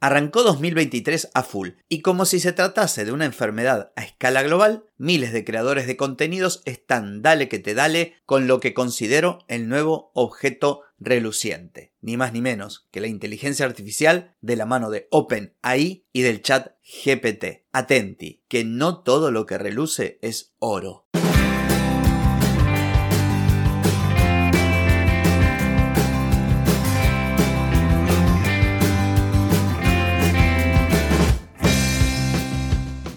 Arrancó 2023 a full, y como si se tratase de una enfermedad a escala global, miles de creadores de contenidos están dale que te dale con lo que considero el nuevo objeto reluciente, ni más ni menos que la inteligencia artificial de la mano de OpenAI y del chat GPT. Atenti, que no todo lo que reluce es oro.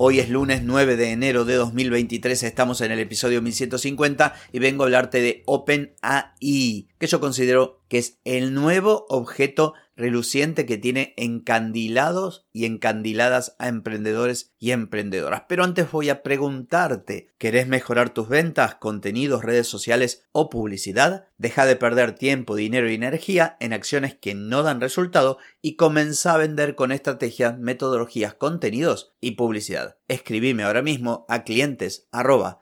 Hoy es lunes 9 de enero de 2023, estamos en el episodio 1150 y vengo a hablarte de OpenAI, que yo considero que es el nuevo objeto reluciente que tiene encandilados y encandiladas a emprendedores y emprendedoras. Pero antes voy a preguntarte, ¿querés mejorar tus ventas, contenidos, redes sociales o publicidad? Deja de perder tiempo, dinero y energía en acciones que no dan resultado y comienza a vender con estrategias, metodologías, contenidos y publicidad. Escribime ahora mismo a clientes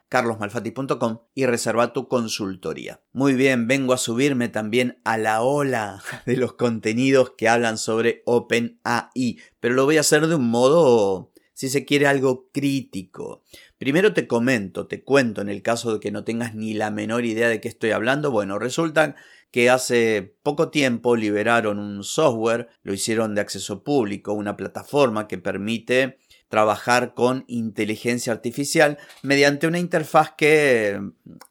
carlosmalfati.com y reserva tu consultoría. Muy bien, vengo a subirme también a la ola de los contenidos que hablan sobre OpenAI, pero lo voy a hacer de un modo, si se quiere, algo crítico. Primero te comento, te cuento en el caso de que no tengas ni la menor idea de qué estoy hablando. Bueno, resulta que hace poco tiempo liberaron un software, lo hicieron de acceso público, una plataforma que permite trabajar con inteligencia artificial mediante una interfaz que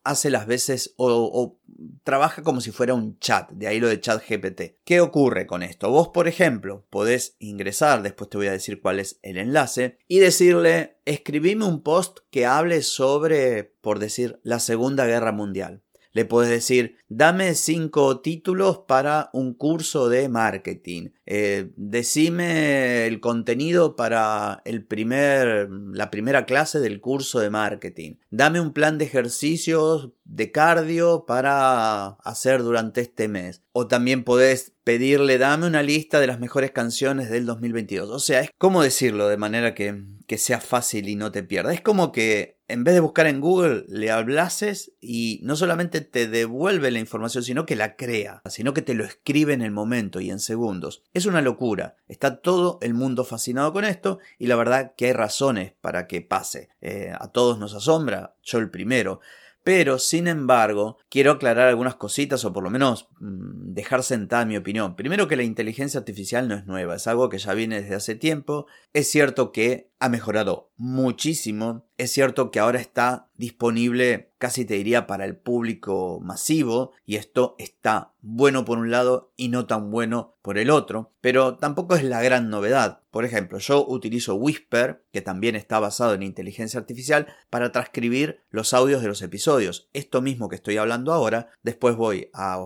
hace las veces o, trabaja como si fuera un chat, de ahí lo de chat GPT. ¿Qué ocurre con esto? Vos, por ejemplo, podés ingresar, después te voy a decir cuál es el enlace, y decirle, escribime un post que hable sobre, por decir, la Segunda Guerra Mundial. Le puedes decir, dame cinco títulos para un curso de marketing. Eh, decime el contenido para el primer, la primera clase del curso de marketing. Dame un plan de ejercicios de cardio para hacer durante este mes. O también podés pedirle, dame una lista de las mejores canciones del 2022. O sea, es como decirlo de manera que, que sea fácil y no te pierdas. Es como que en vez de buscar en Google, le hablases y no solamente te devuelve la información, sino que la crea, sino que te lo escribe en el momento y en segundos. Es una locura. Está todo el mundo fascinado con esto y la verdad que hay razones para que pase. Eh, a todos nos asombra, yo el primero. Pero, sin embargo, quiero aclarar algunas cositas o por lo menos mm, dejar sentada mi opinión. Primero que la inteligencia artificial no es nueva, es algo que ya viene desde hace tiempo. Es cierto que ha mejorado muchísimo. Es cierto que ahora está disponible, casi te diría, para el público masivo, y esto está bueno por un lado y no tan bueno por el otro, pero tampoco es la gran novedad. Por ejemplo, yo utilizo Whisper, que también está basado en inteligencia artificial, para transcribir los audios de los episodios. Esto mismo que estoy hablando ahora, después voy a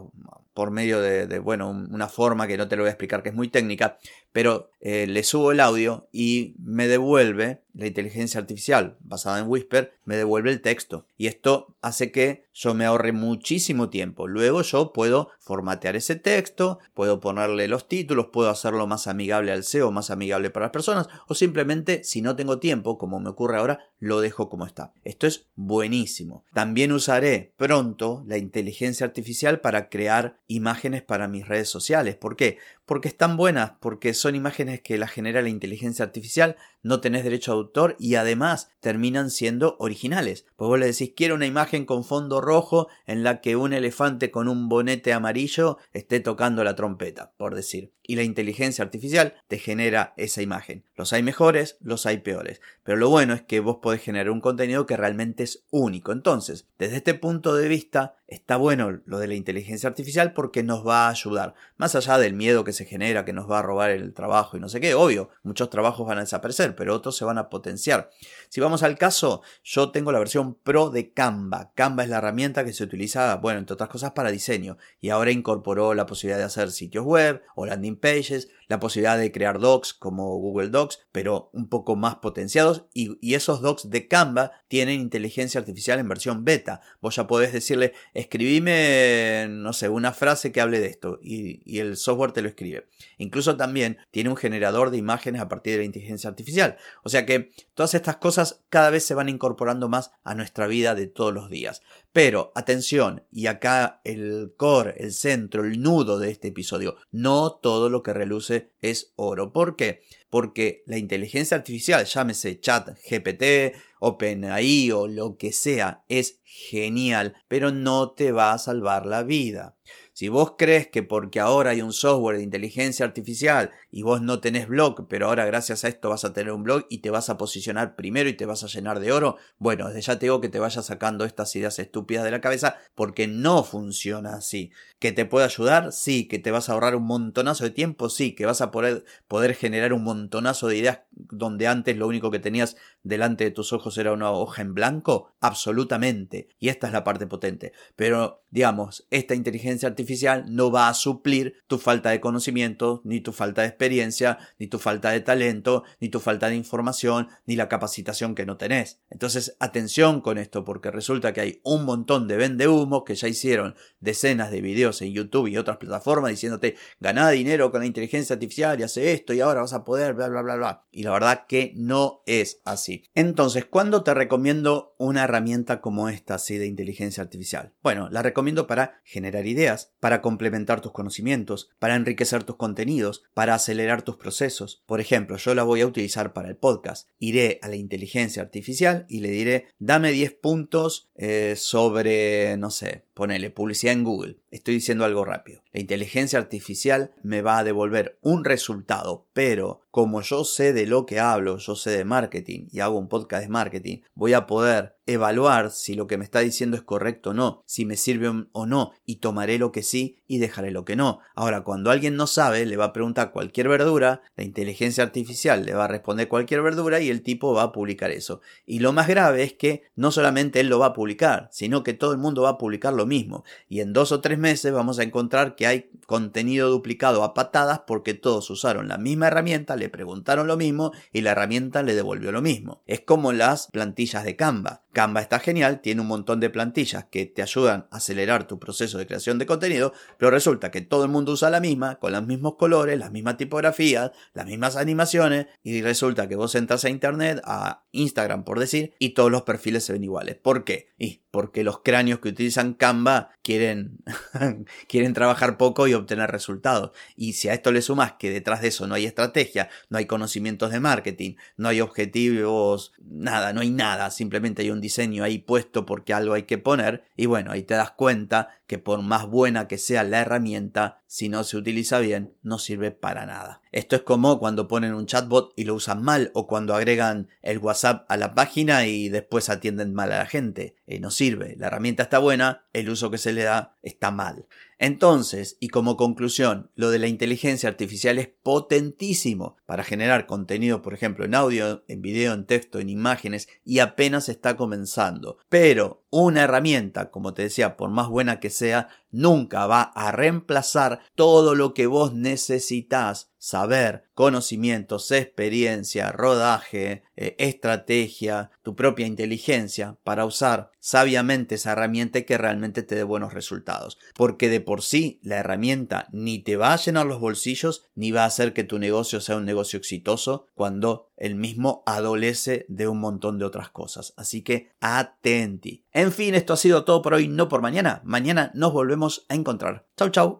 por medio de, bueno, una forma que no te lo voy a explicar que es muy técnica, pero eh, le subo el audio y me devuelve la inteligencia artificial basada en Whisper, me devuelve el texto. Y esto hace que yo me ahorre muchísimo tiempo. Luego yo puedo formatear ese texto, puedo ponerle los títulos, puedo hacerlo más amigable al SEO, más amigable para las personas, o simplemente, si no tengo tiempo, como me ocurre ahora, lo dejo como está. Esto es buenísimo. También usaré pronto la inteligencia artificial para crear imágenes para mis redes sociales. ¿Por qué? Porque están buenas, porque son imágenes que las genera la inteligencia artificial, no tenés derecho a autor y además terminan siendo originales. Pues vos le decís, quiero una imagen con fondo rojo en la que un elefante con un bonete amarillo esté tocando la trompeta, por decir. Y la inteligencia artificial te genera esa imagen. Los hay mejores, los hay peores. Pero lo bueno es que vos podés generar un contenido que realmente es único. Entonces, desde este punto de vista, está bueno lo de la inteligencia artificial porque nos va a ayudar. Más allá del miedo que se genera, que nos va a robar el trabajo y no sé qué, obvio, muchos trabajos van a desaparecer, pero otros se van a potenciar. Si vamos al caso, yo tengo la versión Pro de Canva. Canva es la herramienta que se utiliza, bueno, entre otras cosas, para diseño. Y ahora incorporó la posibilidad de hacer sitios web o landing Pages, la posibilidad de crear docs como Google Docs, pero un poco más potenciados y, esos docs de Canva tienen inteligencia artificial en versión beta. Vos ya podés decirle, escribime, no sé, una frase que hable de esto y, y el software te lo escribe. Incluso también tiene un generador de imágenes a partir de la inteligencia artificial. O sea que todas estas cosas cada vez se van incorporando más a nuestra vida de todos los días. Pero atención, y acá el core, el centro, el nudo de este episodio, no todo lo que reluce es oro. ¿Por qué? Porque la inteligencia artificial, llámese chat, GPT, OpenAI o lo que sea, es genial, pero no te va a salvar la vida. Si vos crees que porque ahora hay un software de inteligencia artificial y vos no tenés blog, pero ahora gracias a esto vas a tener un blog y te vas a posicionar primero y te vas a llenar de oro, bueno, desde ya te digo que te vayas sacando estas ideas estúpidas de la cabeza porque no funciona así. ¿Que te puede ayudar? Sí. ¿Que te vas a ahorrar un montonazo de tiempo? Sí. ¿Que vas a poder, poder generar un montonazo de ideas donde antes lo único que tenías delante de tus ojos era una hoja en blanco? Absolutamente. Y esta es la parte potente. Pero, digamos, esta inteligencia artificial no va a suplir tu falta de conocimiento, ni tu falta de experiencia, ni tu falta de talento, ni tu falta de información, ni la capacitación que no tenés. Entonces, atención con esto, porque resulta que hay un montón de vendehumos que ya hicieron decenas de videos en YouTube y otras plataformas diciéndote, ganá dinero con la inteligencia artificial y hace esto y ahora vas a poder, bla, bla, bla, bla. Y la verdad que no es así. Entonces, ¿cuándo te recomiendo una herramienta como esta así de inteligencia artificial? Bueno, la recomiendo para generar ideas, para complementar tus conocimientos, para enriquecer tus contenidos, para acelerar tus procesos. Por ejemplo, yo la voy a utilizar para el podcast. Iré a la inteligencia artificial y le diré, dame 10 puntos eh, sobre, no sé, ponele publicidad en Google. Estoy diciendo algo rápido. La inteligencia artificial me va a devolver un resultado, pero como yo sé de lo que hablo, yo sé de marketing y hago un podcast de marketing, voy a poder evaluar si lo que me está diciendo es correcto o no, si me sirve o no, y tomaré lo que sí y dejaré lo que no. Ahora, cuando alguien no sabe, le va a preguntar cualquier verdura, la inteligencia artificial le va a responder cualquier verdura y el tipo va a publicar eso. Y lo más grave es que no solamente él lo va a publicar, sino que todo el mundo va a publicar lo mismo. Y en dos o tres meses vamos a encontrar que hay contenido duplicado a patadas porque todos usaron la misma herramienta, le preguntaron lo mismo y la herramienta le devolvió lo mismo. Es como las plantillas de Canva. Canva está genial, tiene un montón de plantillas que te ayudan a acelerar tu proceso de creación de contenido, pero resulta que todo el mundo usa la misma, con los mismos colores, las mismas tipografías, las mismas animaciones, y resulta que vos entras a internet, a Instagram por decir, y todos los perfiles se ven iguales. ¿Por qué? Y porque los cráneos que utilizan Canva quieren, quieren trabajar poco y obtener resultados. Y si a esto le sumas que detrás de eso no hay estrategia, no hay conocimientos de marketing, no hay objetivos, nada, no hay nada, simplemente hay un diseño ahí puesto porque algo hay que poner, y bueno, ahí te das cuenta que por más buena que sea la herramienta, si no se utiliza bien, no sirve para nada. Esto es como cuando ponen un chatbot y lo usan mal o cuando agregan el WhatsApp a la página y después atienden mal a la gente. Eh, no sirve. La herramienta está buena, el uso que se le da está mal. Entonces, y como conclusión, lo de la inteligencia artificial es potentísimo para generar contenido, por ejemplo, en audio, en video, en texto, en imágenes, y apenas está comenzando. Pero una herramienta, como te decía, por más buena que sea, nunca va a reemplazar todo lo que vos necesitas saber, conocimientos, experiencia, rodaje, eh, estrategia, tu propia inteligencia para usar sabiamente esa herramienta que realmente te dé buenos resultados. Porque de por sí la herramienta ni te va a llenar los bolsillos ni va a hacer que tu negocio sea un negocio exitoso cuando el mismo adolece de un montón de otras cosas. Así que atenti. En fin, esto ha sido todo por hoy, no por mañana. Mañana nos volvemos a encontrar. Chau, chau.